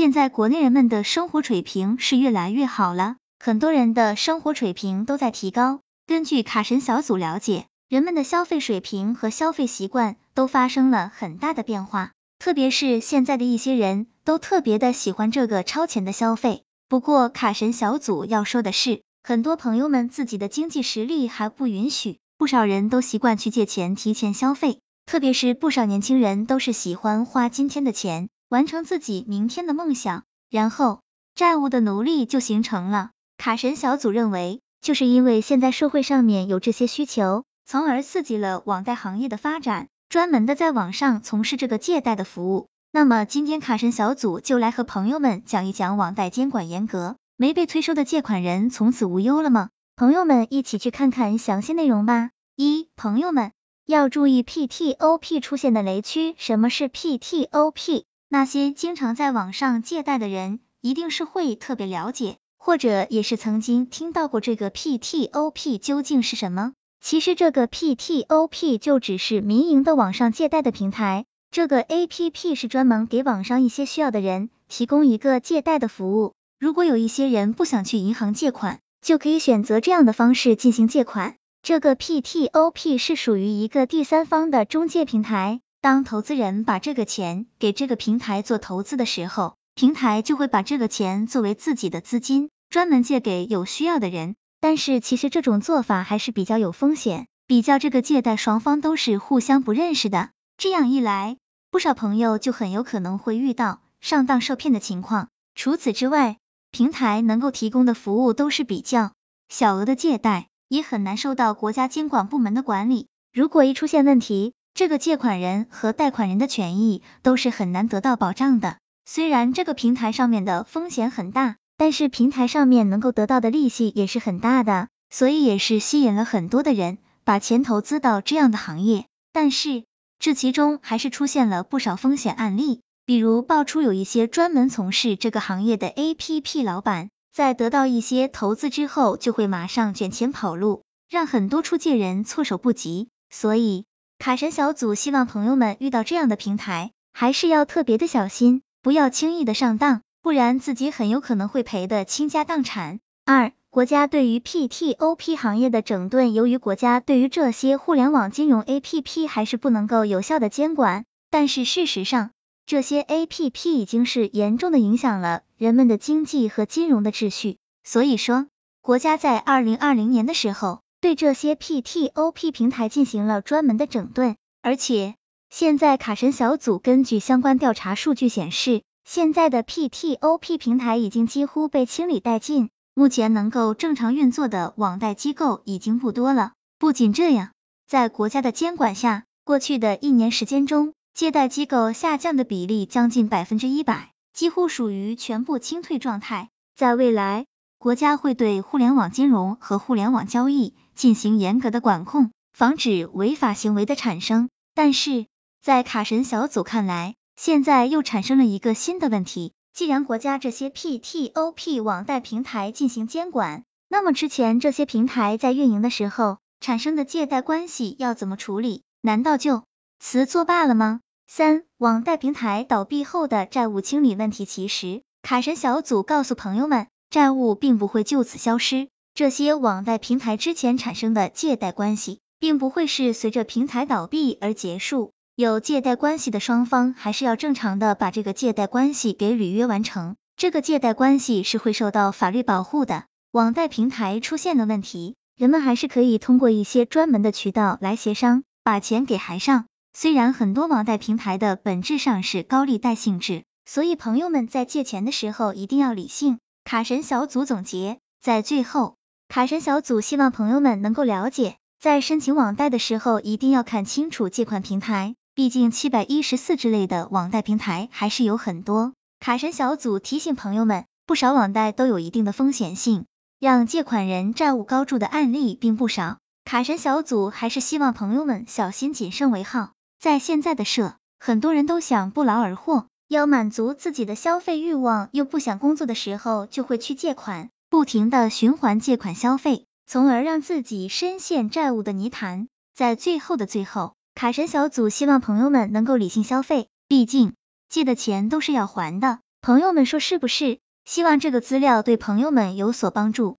现在国内人们的生活水平是越来越好了，很多人的生活水平都在提高。根据卡神小组了解，人们的消费水平和消费习惯都发生了很大的变化，特别是现在的一些人都特别的喜欢这个超前的消费。不过卡神小组要说的是，很多朋友们自己的经济实力还不允许，不少人都习惯去借钱提前消费，特别是不少年轻人都是喜欢花今天的钱。完成自己明天的梦想，然后债务的奴隶就形成了。卡神小组认为，就是因为现在社会上面有这些需求，从而刺激了网贷行业的发展，专门的在网上从事这个借贷的服务。那么今天卡神小组就来和朋友们讲一讲网贷监管严格，没被催收的借款人从此无忧了吗？朋友们一起去看看详细内容吧。一，朋友们要注意 PTOP 出现的雷区。什么是 PTOP？那些经常在网上借贷的人，一定是会特别了解，或者也是曾经听到过这个 PTOP 究竟是什么。其实这个 PTOP 就只是民营的网上借贷的平台，这个 APP 是专门给网上一些需要的人提供一个借贷的服务。如果有一些人不想去银行借款，就可以选择这样的方式进行借款。这个 PTOP 是属于一个第三方的中介平台。当投资人把这个钱给这个平台做投资的时候，平台就会把这个钱作为自己的资金，专门借给有需要的人。但是其实这种做法还是比较有风险，比较这个借贷双方都是互相不认识的，这样一来，不少朋友就很有可能会遇到上当受骗的情况。除此之外，平台能够提供的服务都是比较小额的借贷，也很难受到国家监管部门的管理。如果一出现问题，这个借款人和贷款人的权益都是很难得到保障的。虽然这个平台上面的风险很大，但是平台上面能够得到的利息也是很大的，所以也是吸引了很多的人把钱投资到这样的行业。但是这其中还是出现了不少风险案例，比如爆出有一些专门从事这个行业的 APP 老板，在得到一些投资之后，就会马上卷钱跑路，让很多出借人措手不及。所以。卡神小组希望朋友们遇到这样的平台，还是要特别的小心，不要轻易的上当，不然自己很有可能会赔的倾家荡产。二、国家对于 PTOP 行业的整顿，由于国家对于这些互联网金融 APP 还是不能够有效的监管，但是事实上，这些 APP 已经是严重的影响了人们的经济和金融的秩序，所以说，国家在二零二零年的时候。对这些 PTOP 平台进行了专门的整顿，而且现在卡神小组根据相关调查数据显示，现在的 PTOP 平台已经几乎被清理殆尽，目前能够正常运作的网贷机构已经不多了。不仅这样，在国家的监管下，过去的一年时间中，借贷机构下降的比例将近百分之一百，几乎属于全部清退状态。在未来，国家会对互联网金融和互联网交易进行严格的管控，防止违法行为的产生。但是，在卡神小组看来，现在又产生了一个新的问题：既然国家这些 PTOP 网贷平台进行监管，那么之前这些平台在运营的时候产生的借贷关系要怎么处理？难道就此作罢了吗？三、网贷平台倒闭后的债务清理问题。其实，卡神小组告诉朋友们。债务并不会就此消失，这些网贷平台之前产生的借贷关系，并不会是随着平台倒闭而结束。有借贷关系的双方，还是要正常的把这个借贷关系给履约完成，这个借贷关系是会受到法律保护的。网贷平台出现了问题，人们还是可以通过一些专门的渠道来协商，把钱给还上。虽然很多网贷平台的本质上是高利贷性质，所以朋友们在借钱的时候一定要理性。卡神小组总结，在最后，卡神小组希望朋友们能够了解，在申请网贷的时候，一定要看清楚借款平台，毕竟七百一十四之类的网贷平台还是有很多。卡神小组提醒朋友们，不少网贷都有一定的风险性，让借款人债务高筑的案例并不少。卡神小组还是希望朋友们小心谨慎为好。在现在的社，很多人都想不劳而获。要满足自己的消费欲望，又不想工作的时候，就会去借款，不停的循环借款消费，从而让自己深陷债务的泥潭。在最后的最后，卡神小组希望朋友们能够理性消费，毕竟借的钱都是要还的。朋友们说是不是？希望这个资料对朋友们有所帮助。